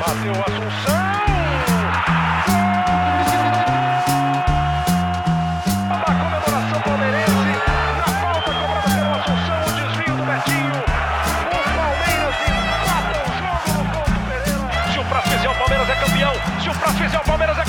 Bateu Assunção. A comemoração palmeirense. Na falta cobrada pelo Assunção. O desvio do Betinho. O Palmeiras empata o jogo no Couto Pereira. Se o prazo fizer, o Palmeiras é campeão. Se o prazo fizer, o Palmeiras é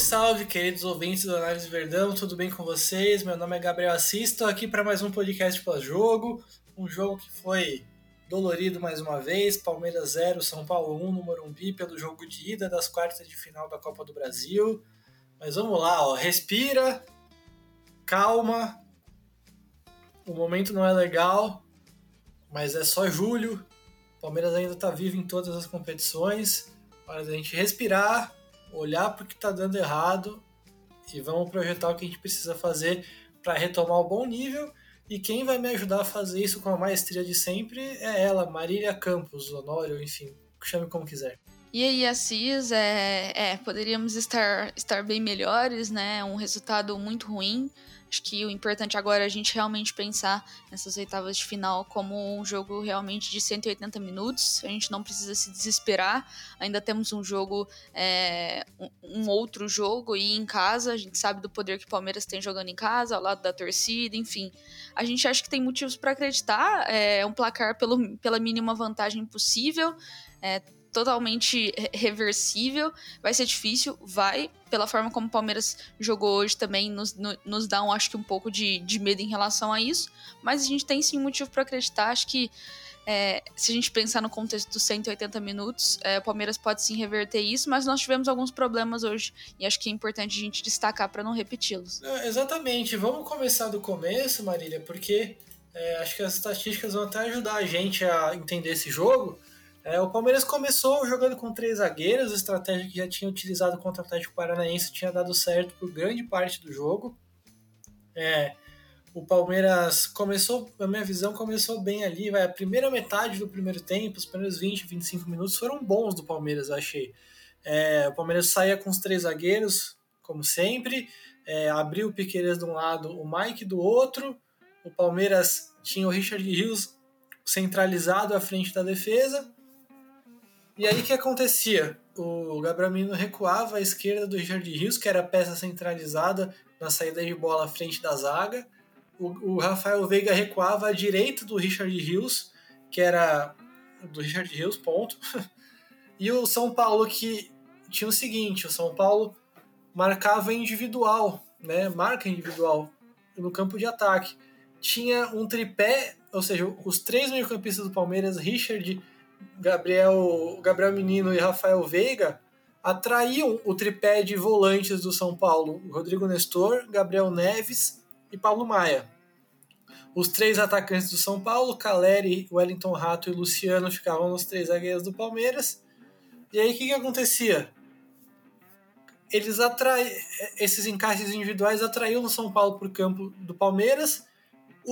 Salve, salve, queridos ouvintes do Análise Verdão, tudo bem com vocês? Meu nome é Gabriel Assis, estou aqui para mais um podcast pós-jogo, um jogo que foi dolorido mais uma vez, Palmeiras 0, São Paulo 1 no Morumbi pelo jogo de ida das quartas de final da Copa do Brasil. Mas vamos lá, ó, respira, calma, o momento não é legal, mas é só julho, Palmeiras ainda está vivo em todas as competições, hora da gente respirar, olhar para o que está dando errado e vamos projetar o que a gente precisa fazer para retomar o bom nível. E quem vai me ajudar a fazer isso com a maestria de sempre é ela, Marília Campos, Honório, enfim, chame como quiser. E aí, Assis, é, é, poderíamos estar, estar bem melhores, né? Um resultado muito ruim. Acho que o importante agora é a gente realmente pensar nessas oitavas de final como um jogo realmente de 180 minutos. A gente não precisa se desesperar. Ainda temos um jogo, é, um, outro jogo e em casa. A gente sabe do poder que o Palmeiras tem jogando em casa, ao lado da torcida, enfim. A gente acha que tem motivos para acreditar. É um placar pelo, pela mínima vantagem possível. É, totalmente reversível. Vai ser difícil, vai. Pela forma como o Palmeiras jogou hoje também, nos, no, nos dá, um, acho que, um pouco de, de medo em relação a isso. Mas a gente tem sim motivo para acreditar. Acho que é, se a gente pensar no contexto dos 180 minutos, é, o Palmeiras pode sim reverter isso, mas nós tivemos alguns problemas hoje e acho que é importante a gente destacar para não repeti-los. Exatamente. Vamos começar do começo, Marília, porque é, acho que as estatísticas vão até ajudar a gente a entender esse jogo. É, o Palmeiras começou jogando com três zagueiros, estratégia que já tinha utilizado contra o Atlético Paranaense tinha dado certo por grande parte do jogo. É, o Palmeiras começou, na minha visão, começou bem ali. Vai, a primeira metade do primeiro tempo, os primeiros 20, 25 minutos foram bons do Palmeiras, eu achei. É, o Palmeiras saía com os três zagueiros, como sempre, é, abriu o Piqueires de um lado, o Mike do outro. O Palmeiras tinha o Richard Rios centralizado à frente da defesa e aí o que acontecia? O Gabriel Menino recuava à esquerda do Richard Rios, que era a peça centralizada na saída de bola à frente da zaga. O, o Rafael Veiga recuava à direita do Richard Rios, que era do Richard Rios, ponto. E o São Paulo que tinha o seguinte, o São Paulo marcava individual, né? Marca individual no campo de ataque. Tinha um tripé, ou seja, os três meio-campistas do Palmeiras, Richard, Gabriel, Gabriel Menino e Rafael Veiga atraíam o tripé de volantes do São Paulo, Rodrigo Nestor, Gabriel Neves e Paulo Maia. Os três atacantes do São Paulo, Caleri, Wellington Rato e Luciano, ficavam nos três zagueiros do Palmeiras. E aí o que, que acontecia? Eles atrai... Esses encaixes individuais atraíam o São Paulo para o campo do Palmeiras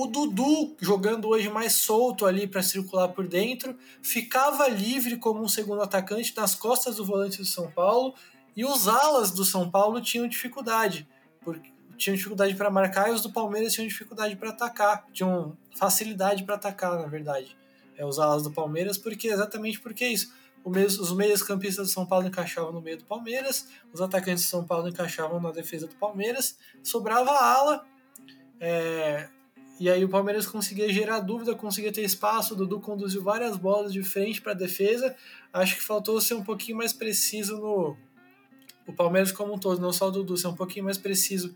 o Dudu, jogando hoje mais solto ali para circular por dentro, ficava livre como um segundo atacante nas costas do volante do São Paulo. E os alas do São Paulo tinham dificuldade, porque tinham dificuldade para marcar e os do Palmeiras tinham dificuldade para atacar, tinham facilidade para atacar, na verdade. É, os alas do Palmeiras, porque exatamente porque é isso. os meios campistas do São Paulo encaixavam no meio do Palmeiras, os atacantes do São Paulo encaixavam na defesa do Palmeiras, sobrava a ala. É, e aí o Palmeiras conseguia gerar dúvida, conseguia ter espaço. O Dudu conduziu várias bolas de frente para a defesa. Acho que faltou ser um pouquinho mais preciso no. O Palmeiras como um todo, não só o Dudu, ser um pouquinho mais preciso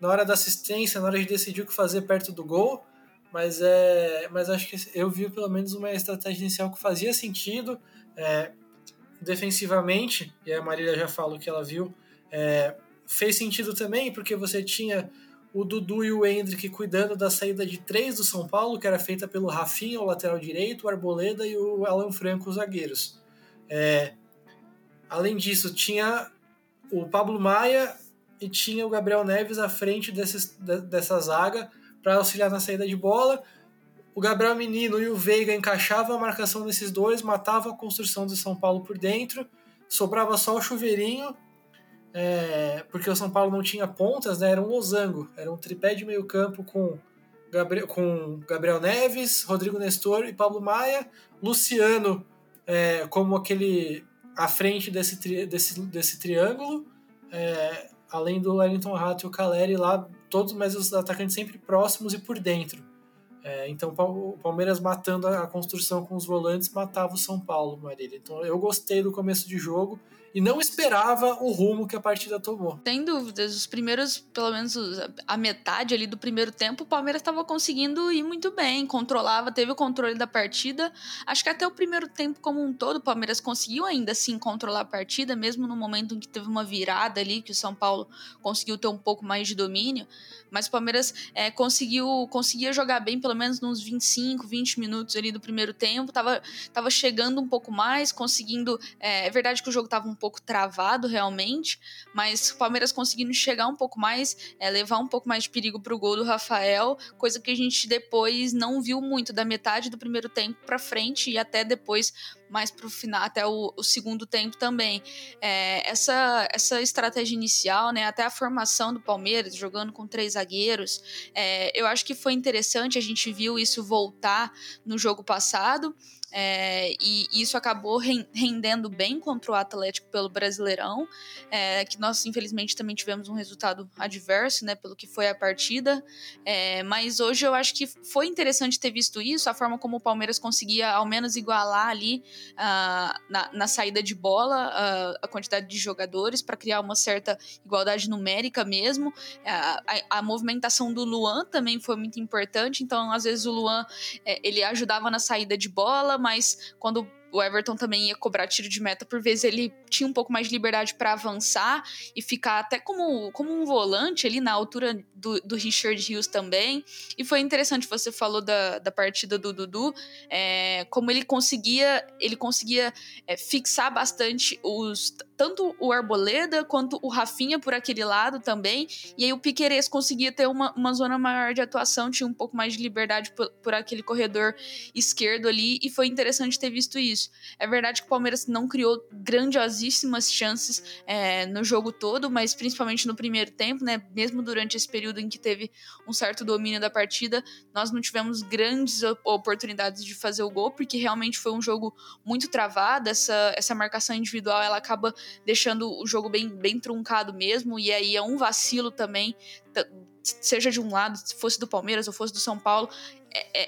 na hora da assistência, na hora de decidir o que fazer perto do gol. Mas, é, mas acho que eu vi pelo menos uma estratégia inicial que fazia sentido. É, defensivamente, e a Marília já falou que ela viu, é, fez sentido também, porque você tinha o Dudu e o Hendrick cuidando da saída de três do São Paulo, que era feita pelo Rafinha, o lateral direito, o Arboleda e o Alan Franco, os zagueiros. É, além disso, tinha o Pablo Maia e tinha o Gabriel Neves à frente desses, dessa zaga para auxiliar na saída de bola. O Gabriel Menino e o Veiga encaixavam a marcação desses dois, matavam a construção do São Paulo por dentro, sobrava só o chuveirinho é, porque o São Paulo não tinha pontas, né, era um losango, era um tripé de meio campo com Gabriel, com Gabriel Neves, Rodrigo Nestor e Pablo Maia, Luciano é, como aquele à frente desse, tri, desse, desse triângulo, é, além do Wellington Rato e o Caleri lá, todos mas os atacantes sempre próximos e por dentro. É, então o Palmeiras matando a construção com os volantes matava o São Paulo, Marília. Então eu gostei do começo de jogo e não esperava o rumo que a partida tomou. Sem dúvidas, os primeiros, pelo menos a metade ali do primeiro tempo, o Palmeiras estava conseguindo ir muito bem, controlava, teve o controle da partida. Acho que até o primeiro tempo como um todo, o Palmeiras conseguiu ainda assim controlar a partida, mesmo no momento em que teve uma virada ali, que o São Paulo conseguiu ter um pouco mais de domínio. Mas o Palmeiras é, conseguiu conseguia jogar bem, pelo menos nos 25, 20 minutos ali do primeiro tempo. Tava, tava chegando um pouco mais, conseguindo. É, é verdade que o jogo tava um pouco travado realmente, mas o Palmeiras conseguindo chegar um pouco mais, é, levar um pouco mais de perigo pro gol do Rafael, coisa que a gente depois não viu muito, da metade do primeiro tempo para frente e até depois mais para o final, até o, o, segundo tempo também. É, essa, essa estratégia inicial, né, até a formação do Palmeiras, jogando com três zagueiros, é, eu acho que foi interessante, a gente viu isso voltar no jogo passado. É, e isso acabou rendendo bem contra o Atlético pelo Brasileirão, é, que nós infelizmente também tivemos um resultado adverso, né, pelo que foi a partida. É, mas hoje eu acho que foi interessante ter visto isso, a forma como o Palmeiras conseguia ao menos igualar ali uh, na, na, saída de bola uh, a quantidade de jogadores para criar uma certa igualdade numérica mesmo. Uh, a, a, movimentação do Luan também foi muito importante, então às vezes o Luan é, ele ajudava na saída de bola, mas quando o Everton também ia cobrar tiro de meta, por vezes ele tinha um pouco mais de liberdade para avançar e ficar até como, como um volante ali na altura do, do Richard Hughes também. E foi interessante, você falou da, da partida do Dudu, é, como ele conseguia, ele conseguia é, fixar bastante os tanto o Arboleda quanto o Rafinha por aquele lado também. E aí o Piqueires conseguia ter uma, uma zona maior de atuação, tinha um pouco mais de liberdade por, por aquele corredor esquerdo ali, e foi interessante ter visto isso. É verdade que o Palmeiras não criou grandiosíssimas chances é, no jogo todo, mas principalmente no primeiro tempo, né? Mesmo durante esse período em que teve um certo domínio da partida, nós não tivemos grandes oportunidades de fazer o gol, porque realmente foi um jogo muito travado. Essa, essa marcação individual ela acaba deixando o jogo bem, bem truncado mesmo, e aí é um vacilo também, seja de um lado, se fosse do Palmeiras ou fosse do São Paulo,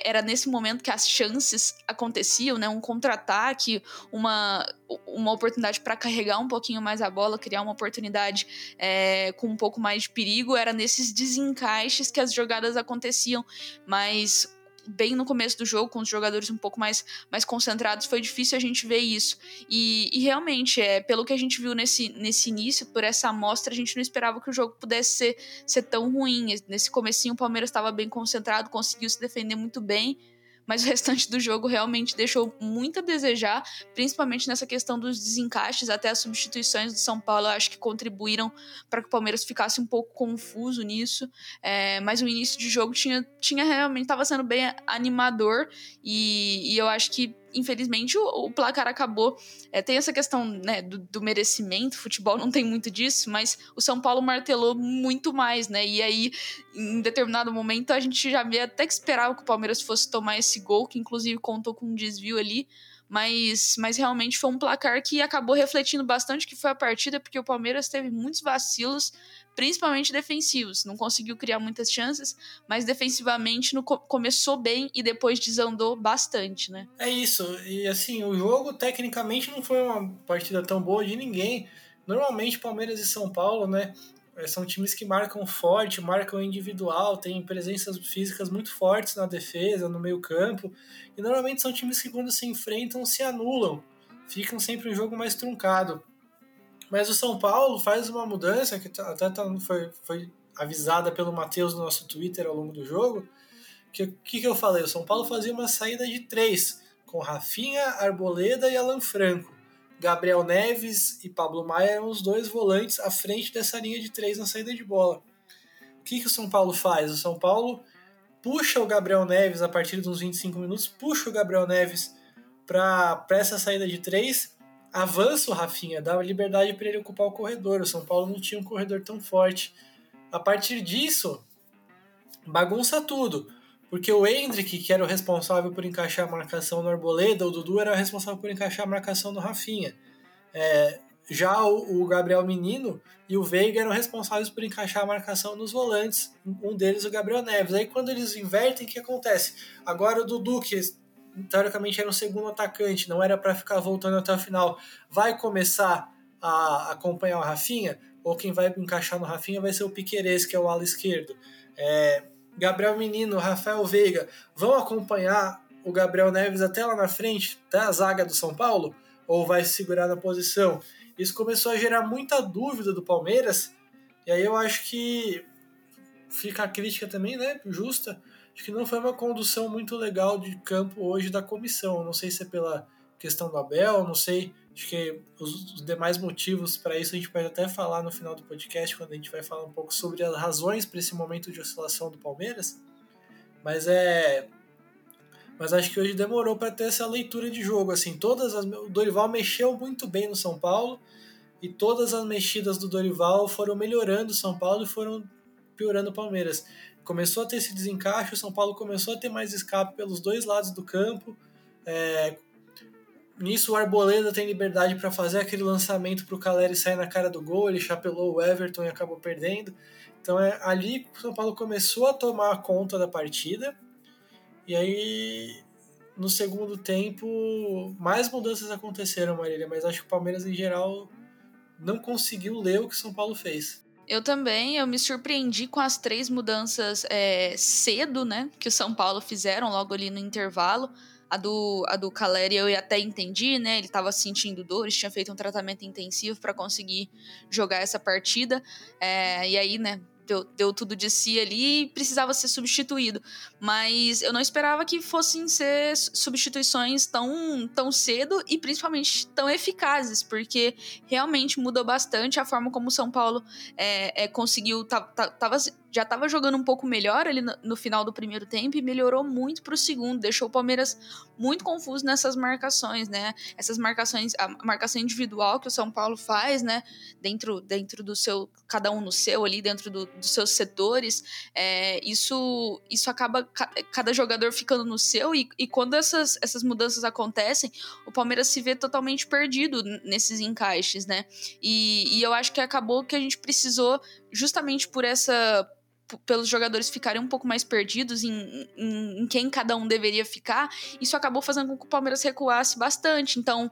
era nesse momento que as chances aconteciam, né? Um contra-ataque, uma, uma oportunidade para carregar um pouquinho mais a bola, criar uma oportunidade é, com um pouco mais de perigo. Era nesses desencaixes que as jogadas aconteciam, mas bem no começo do jogo, com os jogadores um pouco mais, mais concentrados, foi difícil a gente ver isso. E, e realmente, é, pelo que a gente viu nesse, nesse início, por essa amostra, a gente não esperava que o jogo pudesse ser, ser tão ruim. Nesse comecinho o Palmeiras estava bem concentrado, conseguiu se defender muito bem, mas o restante do jogo realmente deixou muito a desejar, principalmente nessa questão dos desencaixes, até as substituições do São Paulo, acho que contribuíram para que o Palmeiras ficasse um pouco confuso nisso, é, mas o início de jogo tinha, tinha realmente, estava sendo bem animador, e, e eu acho que infelizmente, o, o placar acabou. É, tem essa questão né, do, do, merecimento, futebol não tem muito disso, mas o São Paulo martelou muito mais, né? E aí, em determinado momento, a gente já até que esperava que o Palmeiras fosse tomar esse gol, que inclusive contou com um desvio ali. Mas, mas realmente foi um placar que acabou refletindo bastante que foi a partida, porque o Palmeiras teve muitos vacilos, principalmente defensivos. Não conseguiu criar muitas chances, mas defensivamente no, começou bem e depois desandou bastante, né? É isso. E assim, o jogo tecnicamente não foi uma partida tão boa de ninguém. Normalmente Palmeiras e São Paulo, né? É, são times que marcam forte, marcam individual, têm presenças físicas muito fortes na defesa, no meio campo. E normalmente são times que quando se enfrentam se anulam. Ficam sempre um jogo mais truncado. Mas o São Paulo faz uma mudança que tá, até tá, foi, foi avisada pelo Matheus no nosso Twitter ao longo do jogo. Que que, que eu falei? O São Paulo fazia uma saída de três, com Rafinha, Arboleda e Alan Franco. Gabriel Neves e Pablo Maia eram os dois volantes à frente dessa linha de três na saída de bola. O que, que o São Paulo faz? O São Paulo puxa o Gabriel Neves a partir dos 25 minutos, puxa o Gabriel Neves para essa saída de três avança o Rafinha, dá liberdade para ele ocupar o corredor. O São Paulo não tinha um corredor tão forte. A partir disso, bagunça tudo. porque o Hendrick, que era o responsável por encaixar a marcação no Arboleda, o Dudu era o responsável por encaixar a marcação no Rafinha. É, já o, o, Gabriel Menino e o Veiga eram responsáveis por encaixar a marcação nos volantes, um deles o Gabriel Neves. Aí quando eles invertem, o que acontece? Agora o Dudu, que teoricamente era um segundo atacante, não era para ficar voltando até o final, vai começar a acompanhar o Rafinha, ou quem vai encaixar no Rafinha vai ser o Piqueires, que é o ala esquerdo. É, Gabriel Menino, Rafael Veiga vão acompanhar o Gabriel Neves até lá na frente, até a zaga do São Paulo, ou vai se segurar na posição? Isso começou a gerar muita dúvida do Palmeiras, e aí eu acho que fica a crítica também, né, justa, acho que não foi uma condução muito legal de campo hoje da comissão, não sei se é pela questão do Abel, não sei Acho que os, os demais motivos para isso a gente pode até falar no final do podcast, quando a gente vai falar um pouco sobre as razões para esse momento de oscilação do Palmeiras. Mas é. Mas acho que hoje demorou para ter essa leitura de jogo. Assim, todas as, o Dorival mexeu muito bem no São Paulo e todas as mexidas do Dorival foram melhorando o São Paulo e foram piorando o Palmeiras. Começou a ter esse desencaixe, o São Paulo começou a ter mais escape pelos dois lados do campo. É, Nisso o Arboleda tem liberdade para fazer aquele lançamento para o Caleri sair na cara do gol, ele chapelou o Everton e acabou perdendo. Então é ali que o São Paulo começou a tomar conta da partida. E aí no segundo tempo mais mudanças aconteceram, Marília, mas acho que o Palmeiras em geral não conseguiu ler o que o São Paulo fez. Eu também, eu me surpreendi com as três mudanças é, cedo, né, que o São Paulo fizeram logo ali no intervalo. A do, a do Caleri eu até entendi, né? Ele estava sentindo dores, tinha feito um tratamento intensivo para conseguir jogar essa partida. É, e aí, né? Deu, deu tudo de si ali e precisava ser substituído. Mas eu não esperava que fossem ser substituições tão, tão cedo e principalmente tão eficazes, porque realmente mudou bastante a forma como o São Paulo é, é, conseguiu. Tava, já estava jogando um pouco melhor ali no, no, final do primeiro tempo e melhorou muito para o segundo, deixou o Palmeiras muito confuso nessas marcações, né? Essas marcações, a marcação individual que o São Paulo faz, né? Dentro, dentro do seu, cada um no seu ali, dentro do, dos seus setores, é, isso, isso acaba cada jogador ficando no seu e, e quando essas, essas mudanças acontecem, o Palmeiras se vê totalmente perdido nesses encaixes, né? E, e eu acho que acabou que a gente precisou justamente por essa pelos jogadores ficarem um pouco mais perdidos em, em, em, quem cada um deveria ficar, isso acabou fazendo com que o Palmeiras recuasse bastante. Então,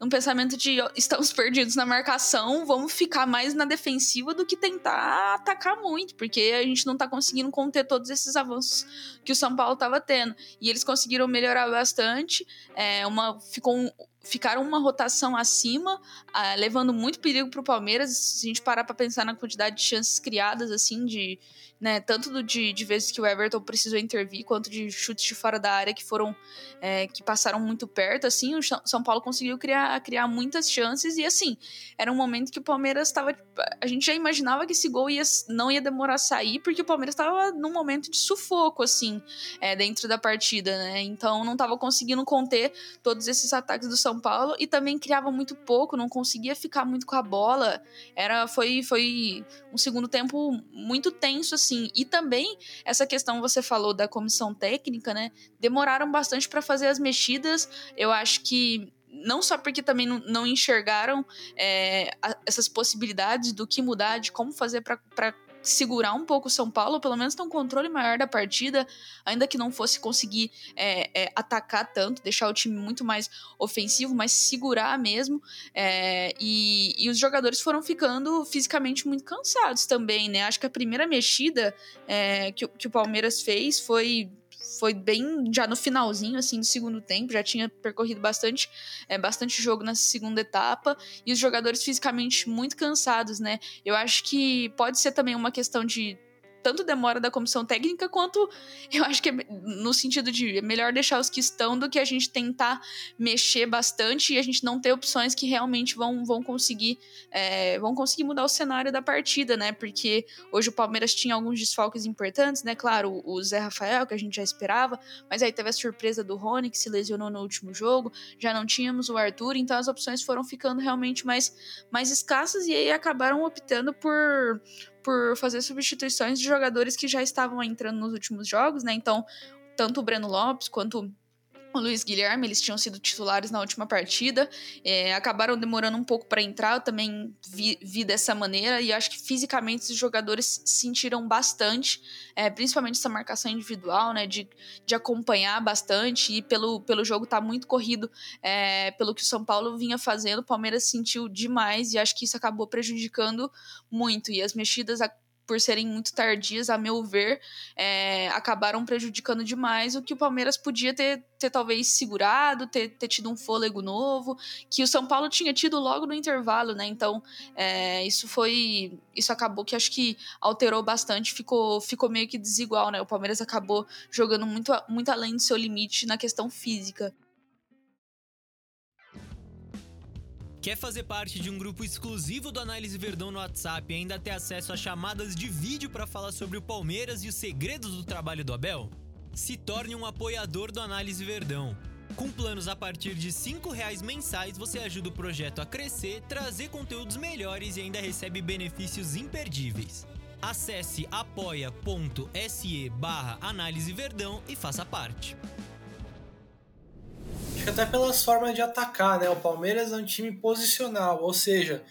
um pensamento de estamos perdidos na marcação, vamos ficar mais na defensiva do que tentar atacar muito, porque a gente não está conseguindo conter todos esses avanços que o São Paulo estava tendo. E eles conseguiram melhorar bastante. É, uma, ficou um, ficaram uma rotação acima, ah, levando muito perigo para o Palmeiras. Se a gente parar para pensar na quantidade de chances criadas, assim, de, né, tanto do, de, de vezes que o Everton precisou intervir, quanto de chutes de fora da área que foram, é, que passaram muito perto, assim, o São Paulo conseguiu criar, criar muitas chances e, assim, era um momento que o Palmeiras estava, a gente já imaginava que esse gol ia, não ia demorar a sair, porque o Palmeiras estava num momento de sufoco, assim, é, dentro da partida, né, então não estava conseguindo conter todos esses ataques do São são Paulo e também criava muito pouco, não conseguia ficar muito com a bola. Era foi foi um segundo tempo muito tenso assim. E também essa questão você falou da comissão técnica, né? Demoraram bastante para fazer as mexidas. Eu acho que não só porque também não, enxergaram é, essas possibilidades do que mudar, de como fazer para segurar um pouco o São Paulo, pelo menos ter um controle maior da partida, ainda que não fosse conseguir é, é, atacar tanto, deixar o time muito mais ofensivo, mas segurar mesmo. É, e, e, os jogadores foram ficando fisicamente muito cansados também, né? Acho que a primeira mexida é, que, que o Palmeiras fez foi foi bem já no finalzinho assim do segundo tempo, já tinha percorrido bastante, é, bastante jogo nessa segunda etapa e os jogadores fisicamente muito cansados, né? Eu acho que pode ser também uma questão de tanto demora da comissão técnica quanto eu acho que é no sentido de é melhor deixar os que estão do que a gente tentar mexer bastante e a gente não ter opções que realmente vão, vão conseguir é, vão conseguir mudar o cenário da partida, né? Porque hoje o Palmeiras tinha alguns desfalques importantes, né? Claro, o Zé Rafael, que a gente já esperava, mas aí teve a surpresa do Rony, que se lesionou no último jogo, já não tínhamos o Arthur, então as opções foram ficando realmente mais, mais escassas e aí acabaram optando por por fazer substituições de jogadores que já estavam entrando nos últimos jogos, né? Então, tanto o Breno Lopes quanto o Luiz Guilherme, eles tinham sido titulares na última partida, é, acabaram demorando um pouco para entrar, eu também vi, vi, dessa maneira, e acho que fisicamente os jogadores sentiram bastante, é, principalmente essa marcação individual, né, de, de acompanhar bastante, e pelo, pelo jogo tá muito corrido, é, pelo que o São Paulo vinha fazendo, o Palmeiras sentiu demais, e acho que isso acabou prejudicando muito, e as mexidas por serem muito tardias, a meu ver, é, acabaram prejudicando demais o que o Palmeiras podia ter, ter talvez segurado, ter, ter tido um fôlego novo, que o São Paulo tinha tido logo no intervalo, né? Então, é, isso foi. Isso acabou que acho que alterou bastante, ficou, ficou meio que desigual, né? O Palmeiras acabou jogando muito, muito além do seu limite na questão física. Quer fazer parte de um grupo exclusivo do Análise Verdão no WhatsApp e ainda ter acesso a chamadas de vídeo para falar sobre o Palmeiras e os segredos do trabalho do Abel? Se torne um apoiador do Análise Verdão. Com planos a partir de R$ reais mensais, você ajuda o projeto a crescer, trazer conteúdos melhores e ainda recebe benefícios imperdíveis. Acesse apoia.se barra Análise Verdão e faça parte que até pelas formas de atacar, né? O Palmeiras é um time posicional, ou seja,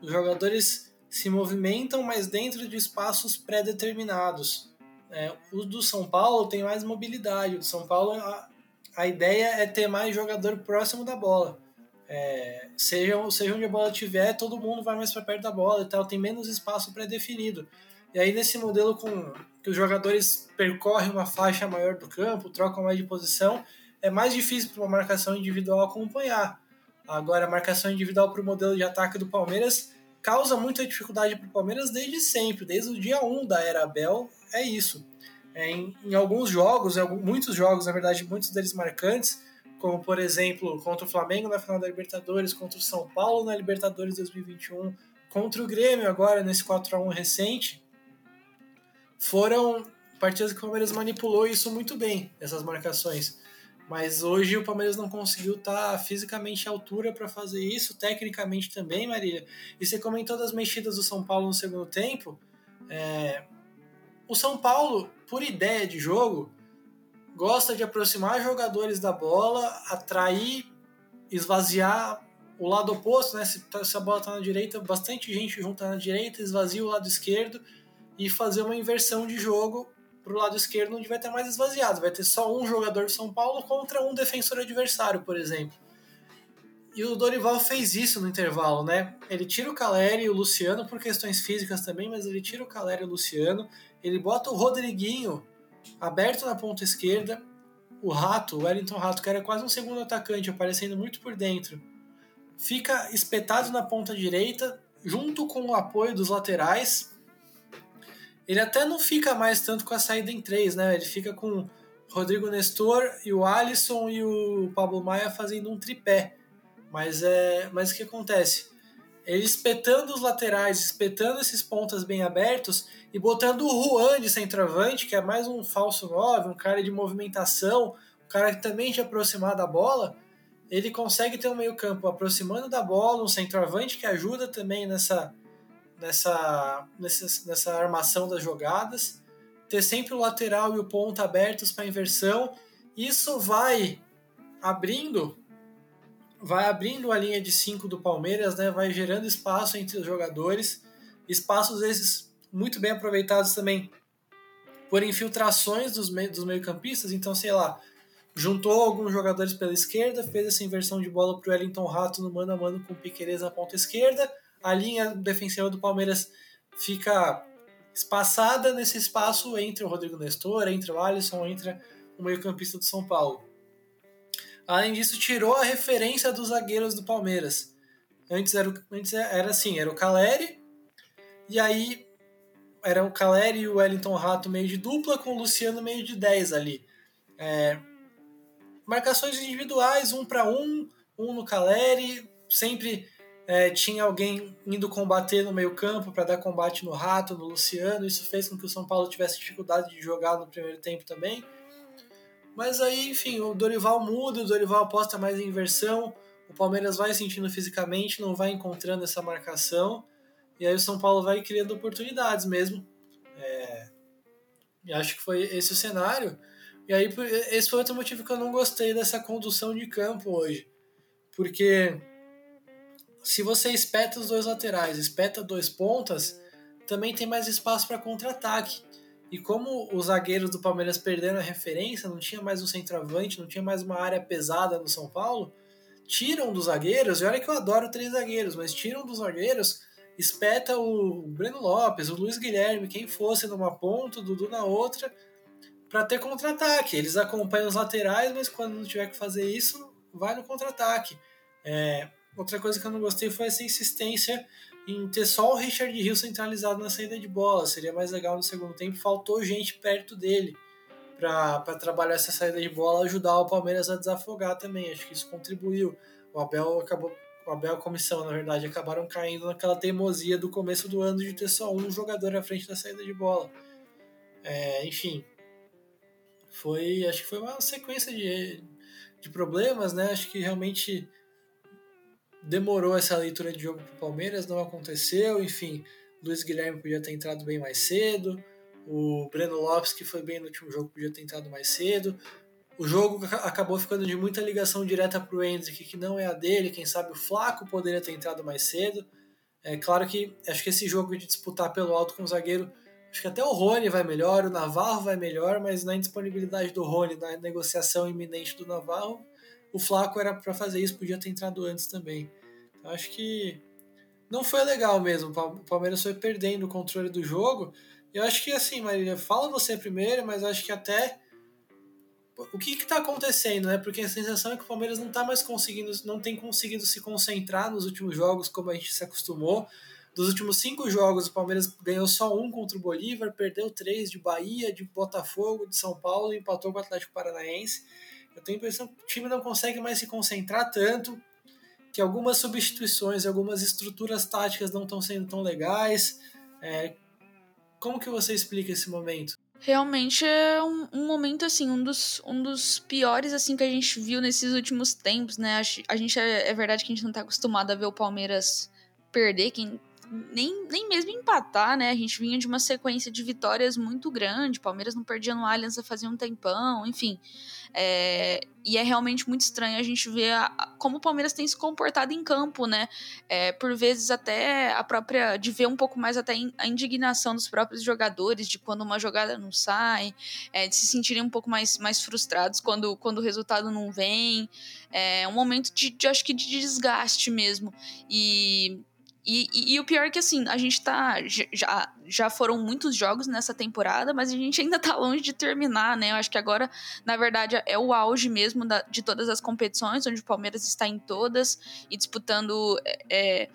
os jogadores se movimentam, mas dentro de espaços pré-determinados. É, o do São Paulo tem mais mobilidade. O do São Paulo, a, a ideia é ter mais jogador próximo da bola. É, seja, seja onde a bola estiver, todo mundo vai mais para perto da bola e tal, tem menos espaço pré-definido. E aí, nesse modelo com que os jogadores percorrem uma faixa maior do campo, trocam mais de posição, é mais difícil para uma marcação individual acompanhar. Agora, a marcação individual para o modelo de ataque do Palmeiras causa muita dificuldade para o Palmeiras desde sempre, desde o dia 1 da era Abel, é isso. É, em, em, alguns jogos, em muitos jogos, na verdade, muitos deles marcantes, como por exemplo contra o Flamengo na final da Libertadores, contra o São Paulo na Libertadores 2021, contra o Grêmio agora nesse 4 a 1 recente, foram partidas que o Palmeiras manipulou isso muito bem, essas marcações. Mas hoje o Palmeiras não conseguiu estar tá fisicamente à altura para fazer isso, tecnicamente também, Maria. E você comentou das mexidas do São Paulo no segundo tempo. É... O São Paulo, por ideia de jogo, gosta de aproximar jogadores da bola, atrair, esvaziar o lado oposto, né? Se, tá, se a bola está na direita, bastante gente junta na direita, esvazia o lado esquerdo e fazer uma inversão de jogo para o lado esquerdo, onde vai ter mais esvaziado. Vai ter só um jogador de São Paulo contra um defensor adversário, por exemplo. E o Dorival fez isso no intervalo, né? Ele tira o Caleri e o Luciano por questões físicas também, mas ele tira o Caleri e o Luciano. Ele bota o Rodriguinho aberto na ponta esquerda. O Rato, o Wellington Rato, que era quase um segundo atacante, aparecendo muito por dentro, fica espetado na ponta direita, junto com o apoio dos laterais ele até não fica mais tanto com a saída em três, né? Ele fica com Rodrigo Nestor e o Alisson e o Pablo Maia fazendo um tripé. Mas é, mas o que acontece? Ele espetando os laterais, espetando esses pontas bem abertos e botando o Juan de centroavante, que é mais um falso 9, um cara de movimentação, um cara que também te aproximar da bola, ele consegue ter um meio-campo aproximando da bola, um centroavante que ajuda também nessa nessa, nessa, nessa armação das jogadas, ter sempre o lateral e o ponta abertos para inversão. Isso vai abrindo vai abrindo a linha de 5 do Palmeiras, né? vai gerando espaço entre os jogadores, espaços esses muito bem aproveitados também por infiltrações dos, me dos meio-campistas. Então, sei lá, juntou alguns jogadores pela esquerda, fez essa inversão de bola para o Wellington Rato no mano a mano com o Piqueires na ponta esquerda a linha defensiva do Palmeiras fica espaçada nesse espaço entre o Rodrigo Nestor, entre o Alisson, entre o meio-campista do São Paulo. Além disso, tirou a referência dos zagueiros do Palmeiras. Antes era, antes era assim, era o Caleri, e aí era o Caleri e o Wellington Rato meio de dupla, com o Luciano meio de 10 ali. É, marcações individuais, um para um, um no Caleri, sempre é, tinha alguém indo combater no meio campo para dar combate no Rato, no Luciano. Isso fez com que o São Paulo tivesse dificuldade de jogar no primeiro tempo também. Mas aí, enfim, o Dorival muda, o Dorival aposta mais em inversão. O Palmeiras vai sentindo fisicamente, não vai encontrando essa marcação. E aí o São Paulo vai criando oportunidades mesmo. É, e acho que foi esse o cenário. E aí esse foi outro motivo que eu não gostei dessa condução de campo hoje. Porque se você espeta os dois laterais, espeta dois pontas, também tem mais espaço para contra-ataque. E como os zagueiros do Palmeiras perderam a referência, não tinha mais um centroavante, não tinha mais uma área pesada no São Paulo, tiram dos zagueiros, e olha que eu adoro três zagueiros, mas tiram dos zagueiros, espeta o Breno Lopes, o Luiz Guilherme, quem fosse numa ponta, o Dudu na outra, para ter contra-ataque. Eles acompanham os laterais, mas quando não tiver que fazer isso, vai no contra-ataque. É, outra coisa que eu não gostei foi essa insistência em ter só o Richard Hill centralizado na saída de bola. Seria mais legal no segundo tempo. Faltou gente perto dele para trabalhar essa saída de bola, ajudar o Palmeiras a desafogar também. Acho que isso contribuiu. O Abel acabou, o Abel comissão, na verdade, acabaram caindo naquela teimosia do começo do ano de ter só um jogador à frente da saída de bola. É, enfim, foi, acho que foi uma sequência de, de problemas, né? Acho que realmente demorou essa leitura de jogo para o Palmeiras, não aconteceu, enfim, Luiz Guilherme podia ter entrado bem mais cedo, o Breno Lopes, que foi bem no último jogo, podia ter entrado mais cedo. O jogo acabou ficando de muita ligação direta para o Hendrick, que não é a dele, quem sabe o Flaco poderia ter entrado mais cedo. É claro que acho que esse jogo de disputar pelo alto com o zagueiro, acho que até o Rony vai melhor, o Navarro vai melhor, mas na indisponibilidade do Rony, na negociação iminente do Navarro, o Flaco era para fazer isso, podia ter entrado antes também. Então, acho que não foi legal mesmo. O Palmeiras foi perdendo o controle do jogo. Eu acho que assim, Marília, fala você primeiro, mas acho que até o que está acontecendo, né? Porque a sensação é que o Palmeiras não está mais conseguindo, não tem conseguido se concentrar nos últimos jogos como a gente se acostumou. Dos últimos cinco jogos, o Palmeiras ganhou só um contra o Bolívar, perdeu três de Bahia, de Botafogo, de São Paulo e empatou com o Atlético Paranaense. Eu tenho a impressão que o time não consegue mais se concentrar tanto, que algumas substituições, algumas estruturas táticas não estão sendo tão legais. É, como que você explica esse momento? Realmente é um, um, momento, assim, um dos, um dos piores, assim, que a gente viu nesses últimos tempos, né? A, gente, é, é verdade que a gente não está acostumado a ver o Palmeiras perder, quem nem, nem mesmo empatar, né? A gente vinha de uma sequência de vitórias muito grande. Palmeiras não perdia no Allianz fazia um tempão, enfim. É, e é realmente muito estranho a gente ver a, como o Palmeiras tem se comportado em campo, né? É, por vezes até a própria. de ver um pouco mais até a indignação dos próprios jogadores, de quando uma jogada não sai, é, de se sentirem um pouco mais, mais frustrados quando, quando o resultado não vem. É um momento de, de acho que de desgaste mesmo. E e, e, e, o pior é que, assim, a gente tá. Já, já foram muitos jogos nessa temporada, mas a gente ainda tá longe de terminar, né? Eu acho que agora, na verdade, é o auge mesmo da, de todas as competições, onde o Palmeiras está em todas e disputando. É,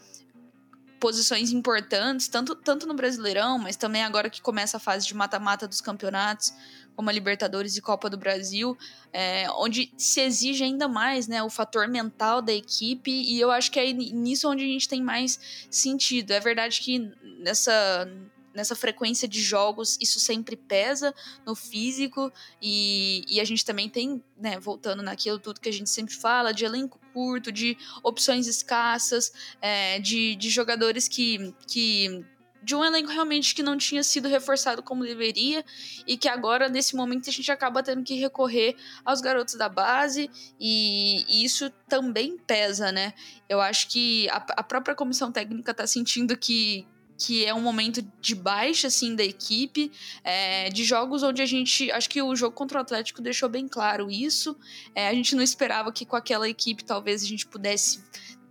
posições importantes, tanto, tanto no Brasileirão, mas também agora que começa a fase de mata-mata dos campeonatos como a Libertadores e Copa do Brasil, é, onde se exige ainda mais né, o fator mental da equipe, e eu acho que é nisso onde a gente tem mais sentido. É verdade que nessa nessa frequência de jogos, isso sempre pesa no físico e, e a gente também tem, né, voltando naquilo tudo que a gente sempre fala, de elenco curto, de opções escassas, é, de, de jogadores que, que de um elenco realmente que não tinha sido reforçado como deveria e que agora, nesse momento, a gente acaba tendo que recorrer aos garotos da base e, e isso também pesa, né? Eu acho que a, a própria comissão técnica está sentindo que, que é um momento de baixa, assim, da equipe, é, de jogos onde a gente, acho que o jogo contra o Atlético deixou bem claro isso, é, a gente não esperava que com aquela equipe talvez a gente pudesse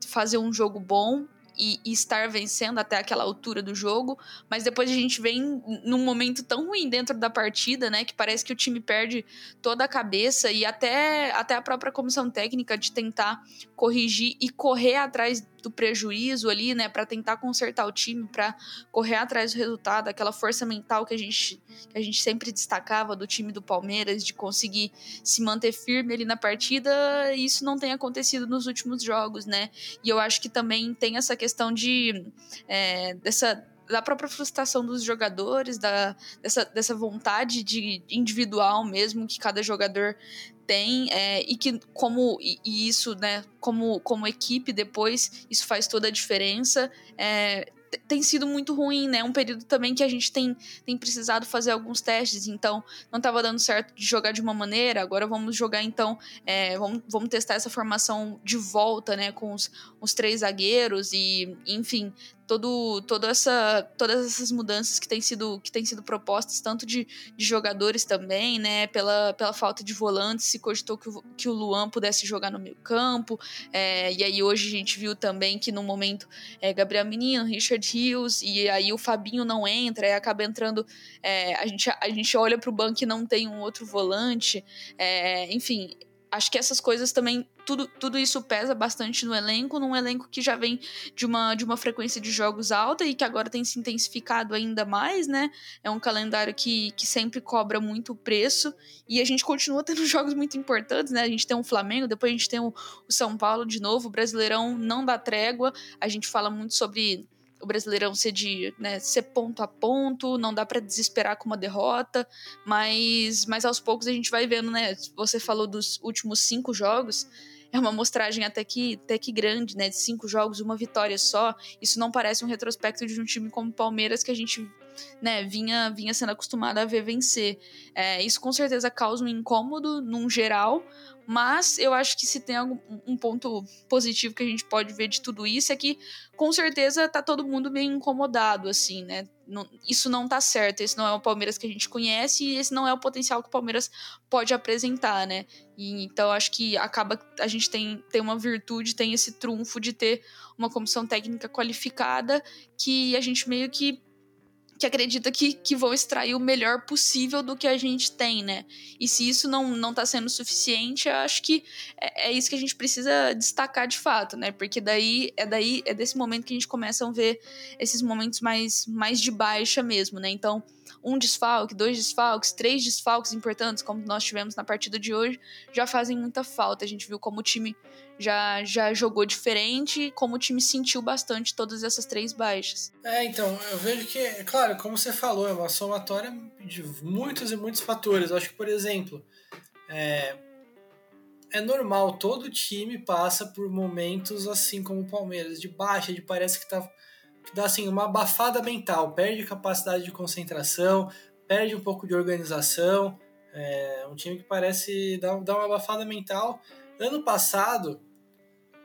fazer um jogo bom, e, e, estar vencendo até aquela altura do jogo, mas depois a gente vem num momento tão ruim dentro da partida, né, que parece que o time perde toda a cabeça e até, até a própria comissão técnica de tentar corrigir e correr atrás do prejuízo ali, né, para tentar consertar o time, para correr atrás do resultado, aquela força mental que a gente que a gente sempre destacava do time do Palmeiras de conseguir se manter firme ali na partida, isso não tem acontecido nos últimos jogos, né? E eu acho que também tem essa questão de é, dessa da própria frustração dos jogadores, da, dessa, dessa vontade de individual mesmo que cada jogador tem é, e que como e, e, isso né como como equipe depois isso faz toda a diferença. É, tem sido muito ruim, né? Um período também que a gente tem, tem precisado fazer alguns testes, então não estava dando certo de jogar de uma maneira, agora vamos jogar então, é, vamos, vamos testar essa formação de volta, né? Com os, os três zagueiros e, enfim, todo, toda essa, todas essas mudanças que têm sido, que têm sido propostas, tanto de, de jogadores também, né? Pela, pela falta de volantes, se cogitou que o, que o Luan pudesse jogar no meio campo. É, e aí hoje a gente viu também que no momento é, Gabriel Menino, Richard Rios, e aí o Fabinho não entra, aí acaba entrando. É, a, gente, a gente olha para o banco e não tem um outro volante. É, enfim, acho que essas coisas também tudo, tudo isso pesa bastante no elenco, num elenco que já vem de uma, de uma frequência de jogos alta e que agora tem se intensificado ainda mais, né? É um calendário que, que sempre cobra muito preço e a gente continua tendo jogos muito importantes, né? A gente tem o Flamengo, depois a gente tem o, o São Paulo de novo, o Brasileirão não dá trégua, a gente fala muito sobre o Brasileirão ser de né, ser ponto a ponto, não dá para desesperar com uma derrota, mas, mas aos poucos a gente vai vendo, né? Você falou dos últimos cinco jogos, é uma amostragem até que, até que grande, né? De cinco jogos, uma vitória só. Isso não parece um retrospecto de um time como o Palmeiras que a gente né, vinha, vinha sendo acostumado a ver vencer. É, isso com certeza causa um incômodo num geral, mas eu acho que se tem algum, um ponto positivo que a gente pode ver de tudo isso é que com certeza tá todo mundo meio incomodado, assim, né? Não, isso não tá certo, esse não é o Palmeiras que a gente conhece e esse não é o potencial que o Palmeiras pode apresentar, né? E, então acho que acaba a gente tem, tem uma virtude, tem esse trunfo de ter uma comissão técnica qualificada que a gente meio que que acredita que, que vão extrair o melhor possível do que a gente tem, né? E se isso não, não tá sendo suficiente, eu acho que é, é, isso que a gente precisa destacar de fato, né? Porque daí é daí é desse momento que a gente começa a ver esses momentos mais, mais de baixa mesmo, né? Então, um desfalque, dois desfalques, três desfalques importantes, como nós tivemos na partida de hoje, já fazem muita falta. A gente viu como o time já, já jogou diferente, como o time sentiu bastante todas essas três baixas. É, então, eu vejo que, é claro, como você falou, é uma somatória de muitos e muitos fatores. Eu acho que, por exemplo, é, é normal, todo time passa por momentos assim como o Palmeiras, de baixa, de parece que tá que dá assim uma abafada mental, perde capacidade de concentração, perde um pouco de organização. É um time que parece dar, dar uma abafada mental. Ano passado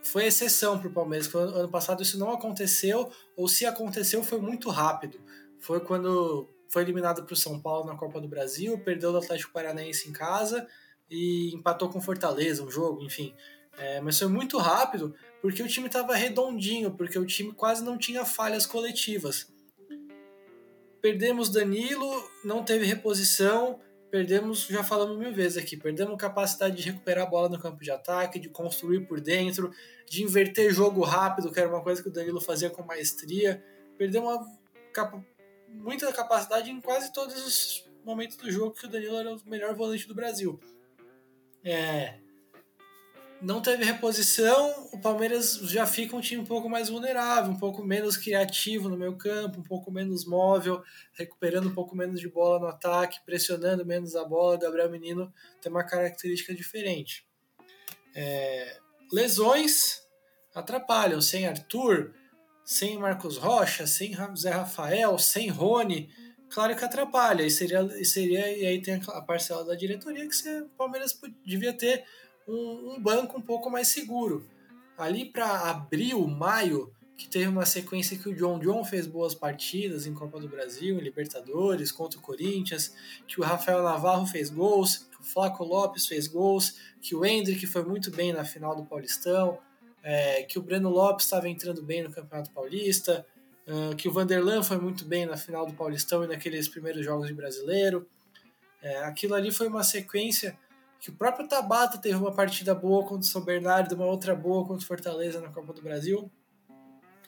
foi exceção para o Palmeiras. Ano passado isso não aconteceu, ou se aconteceu foi muito rápido. Foi quando foi eliminado para o São Paulo na Copa do Brasil, perdeu do Atlético Paranaense em casa e empatou com Fortaleza um jogo, enfim. É, mas foi muito rápido porque o time estava redondinho, porque o time quase não tinha falhas coletivas. Perdemos Danilo, não teve reposição, perdemos, já falamos mil vezes aqui, perdemos capacidade de recuperar a bola no campo de ataque, de construir por dentro, de inverter jogo rápido, que era uma coisa que o Danilo fazia com maestria. Perdemos uma capa, muita capacidade em quase todos os momentos do jogo que o Danilo era o melhor volante do Brasil. É, não teve reposição, o Palmeiras já fica um time um pouco mais vulnerável, um pouco menos criativo no meio campo, um pouco menos móvel, recuperando um pouco menos de bola no ataque, pressionando menos a bola. Gabriel Menino tem uma característica diferente. É, lesões atrapalham, sem Arthur, sem Marcos Rocha, sem Zé Rafael, sem Rony, claro que atrapalha. E seria, e seria e aí tem a parcela da diretoria que o Palmeiras devia ter um, um banco um pouco mais seguro. Ali para abril, maio, que teve uma sequência que o John John fez boas partidas em Copa do Brasil, em Libertadores, contra o Corinthians, que o Rafael Navarro fez gols, que o Flaco Lopes fez gols, que o Hendrick foi muito bem na final do Paulistão, é, que o Breno Lopes estava entrando bem no Campeonato Paulista, uh, que o Vanderlan foi muito bem na final do Paulistão e naqueles primeiros jogos de brasileiro. É, aquilo ali foi uma sequência que o próprio Tabata teve uma partida boa contra o São Bernardo, uma outra boa contra o Fortaleza na Copa do Brasil.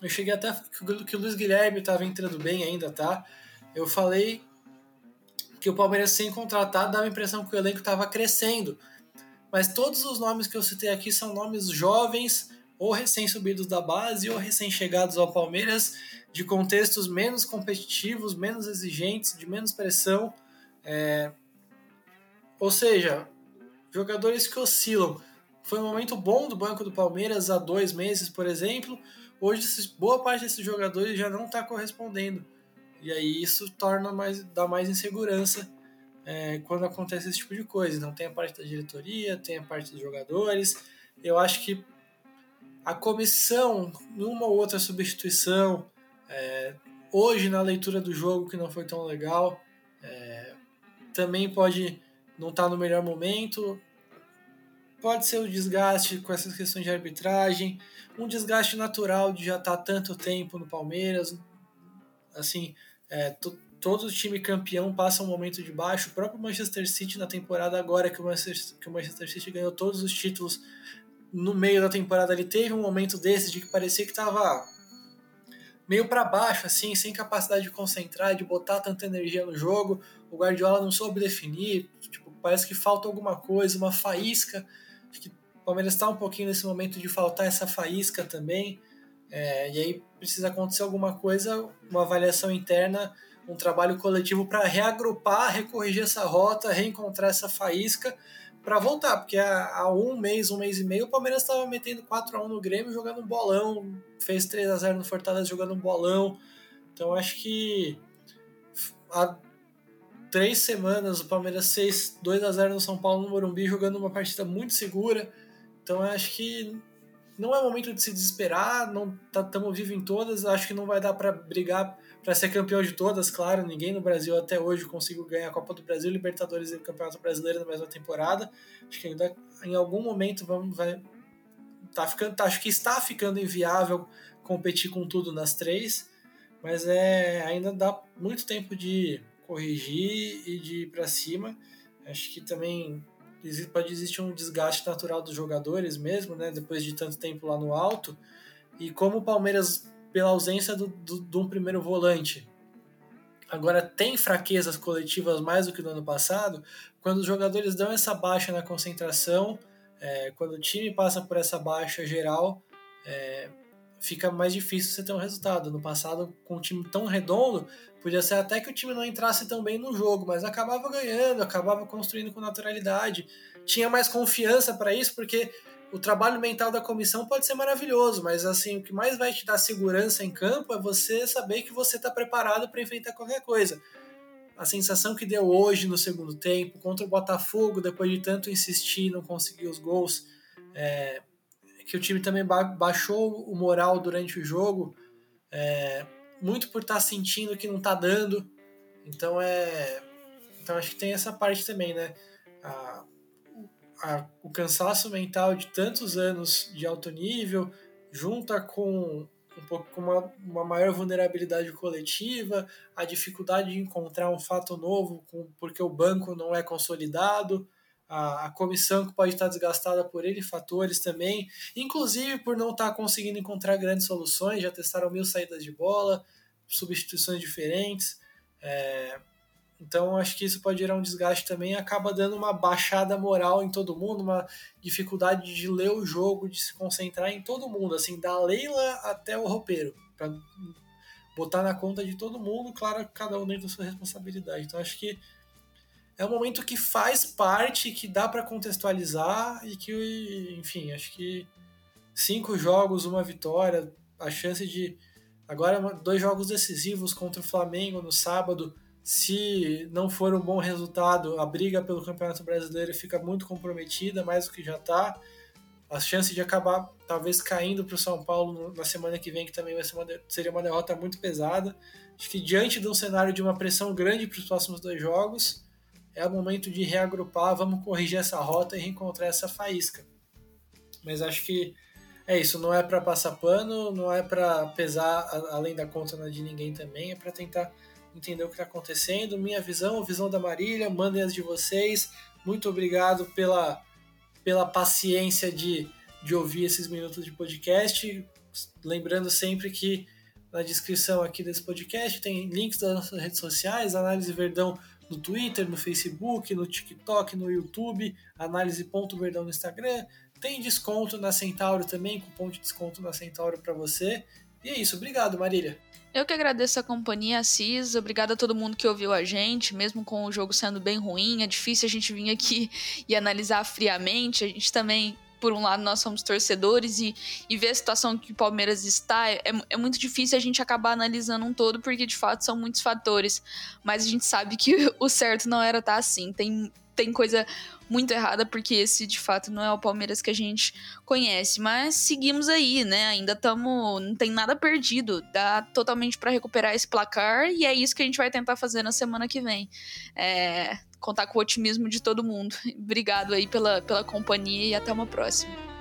Eu cheguei até que o Luiz Guilherme estava entrando bem ainda, tá? Eu falei que o Palmeiras sem contratar dava a impressão que o elenco estava crescendo. Mas todos os nomes que eu citei aqui são nomes jovens, ou recém-subidos da base, ou recém-chegados ao Palmeiras, de contextos menos competitivos, menos exigentes, de menos pressão. É... Ou seja, jogadores que oscilam. Foi um momento bom do banco do Palmeiras há dois meses, por exemplo. hoje boa parte desses jogadores já não está correspondendo. E aí isso torna mais, dá mais insegurança é, quando acontece esse tipo de coisa. Então tem a parte da diretoria, tem a parte dos jogadores. Eu acho que a comissão, numa ou outra substituição, é, hoje na leitura do jogo que não foi tão legal, é, também pode não estar tá no melhor momento. Pode ser o desgaste com essas questões de arbitragem, um desgaste natural de já estar tá tanto tempo no Palmeiras. Assim, é, todo time campeão passa um momento de baixo. O próprio Manchester City na temporada agora que o Manchester, que o Manchester City ganhou todos os títulos no meio da temporada, ele teve um momento desse de que parecia que estava meio para baixo, assim, sem capacidade de concentrar, de botar tanta energia no jogo. O Guardiola não soube definir, tipo, parece que falta alguma coisa, uma faísca. Acho que o Palmeiras está um pouquinho nesse momento de faltar essa faísca também. É, e aí precisa acontecer alguma coisa, uma avaliação interna, um trabalho coletivo para reagrupar, recorrigir essa rota, reencontrar essa faísca para voltar, porque há, há, um mês, um mês e meio, o Palmeiras estava metendo 4 a 1 no Grêmio, jogando um bolão, fez 3 a 0 no Fortaleza jogando um bolão. Então acho que há três semanas o Palmeiras fez 2 a 0 no São Paulo no Morumbi, jogando uma partida muito segura. Então acho que não é momento de se desesperar, não estamos tá, vivos em todas, acho que não vai dar para brigar para ser campeão de todas, claro, ninguém no Brasil até hoje conseguiu ganhar a Copa do Brasil, Libertadores e Campeonato Brasileiro na mesma temporada. Acho que ainda em algum momento vamos vai tá ficando, tá, acho que está ficando inviável competir com tudo nas três, mas é ainda dá muito tempo de corrigir e de ir para cima. Acho que também pode existir um desgaste natural dos jogadores mesmo, né, depois de tanto tempo lá no alto. E como o Palmeiras pela ausência do, do, de um primeiro volante. Agora tem fraquezas coletivas mais do que no ano passado, quando os jogadores dão essa baixa na concentração, é, quando o time passa por essa baixa geral, é, fica mais difícil você ter um resultado. No passado, com um time tão redondo, podia ser até que o time não entrasse tão bem no jogo, mas acabava ganhando, acabava construindo com naturalidade, tinha mais confiança para isso, porque o trabalho mental da comissão pode ser maravilhoso, mas assim, o que mais vai te dar segurança em campo é você saber que você está preparado para enfrentar qualquer coisa. A sensação que deu hoje no segundo tempo contra o Botafogo, depois de tanto insistir, não conseguir os gols, é, que o time também baixou o moral durante o jogo, é, muito por estar tá sentindo que não está dando. Então é, então acho que tem essa parte também, né? A, a, o cansaço mental de tantos anos de alto nível, junta com um pouco com uma, uma maior vulnerabilidade coletiva, a dificuldade de encontrar um fato novo com, porque o banco não é consolidado, a, a comissão que pode estar desgastada por ele, fatores também, inclusive por não estar conseguindo encontrar grandes soluções, já testaram mil saídas de bola, substituições diferentes. É, então acho que isso pode gerar um desgaste também, acaba dando uma baixada moral em todo mundo, uma dificuldade de ler o jogo, de se concentrar em todo mundo, assim, da Leila até o roupeiro, para botar na conta de todo mundo, claro, cada um dentro da sua responsabilidade. Então acho que é um momento que faz parte, que dá para contextualizar e que, enfim, acho que cinco jogos, uma vitória, a chance de agora dois jogos decisivos contra o Flamengo no sábado se não for um bom resultado, a briga pelo Campeonato Brasileiro fica muito comprometida, mais do que já está. A chance de acabar talvez caindo para o São Paulo na semana que vem, que também uma, seria uma derrota muito pesada. Acho que diante de um cenário de uma pressão grande para os próximos dois jogos, é o momento de reagrupar, vamos corrigir essa rota e reencontrar essa faísca. Mas acho que é isso, não é para passar pano, não é para pesar além da conta de ninguém também, é para tentar entender o que está acontecendo, minha visão, a visão da Marília, mandem as de vocês. Muito obrigado pela, pela paciência de, de ouvir esses minutos de podcast. Lembrando sempre que na descrição aqui desse podcast tem links das nossas redes sociais, Análise Verdão no Twitter, no Facebook, no TikTok, no YouTube, análise.verdão no Instagram. Tem desconto na Centauro também, cupom de desconto na Centauro para você. E é isso, obrigado Marília. Eu que agradeço a companhia, Assis. Obrigada a todo mundo que ouviu a gente, mesmo com o jogo sendo bem ruim. É difícil a gente vir aqui e analisar friamente. A gente também por um lado nós somos torcedores e, e ver a situação que o Palmeiras está, é, é muito difícil a gente acabar analisando um todo, porque de fato são muitos fatores. Mas a gente sabe que o certo não era estar tá assim. Tem, tem coisa muito errada, porque esse de fato não é o Palmeiras que a gente conhece. Mas seguimos aí, né? Ainda estamos. Não tem nada perdido. Dá totalmente para recuperar esse placar e é isso que a gente vai tentar fazer na semana que vem. É, contar com o otimismo de todo mundo. Obrigado aí pela, pela companhia e até uma próxima.